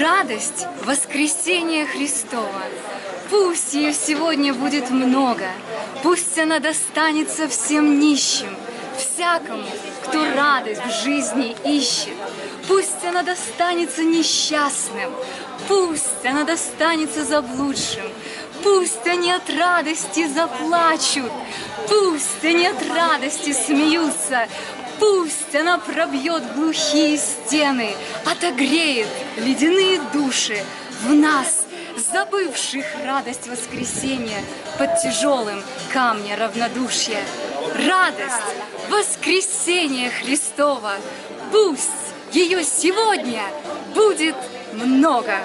Радость воскресения Христова. Пусть ее сегодня будет много, пусть она достанется всем нищим, всякому, кто радость в жизни ищет. Пусть она достанется несчастным, пусть она достанется заблудшим, пусть они от радости заплачут, пусть они от радости смеются, Пусть она пробьет глухие стены, отогреет ледяные души в нас, забывших радость воскресения под тяжелым камня равнодушия. Радость воскресения Христова, пусть ее сегодня будет много.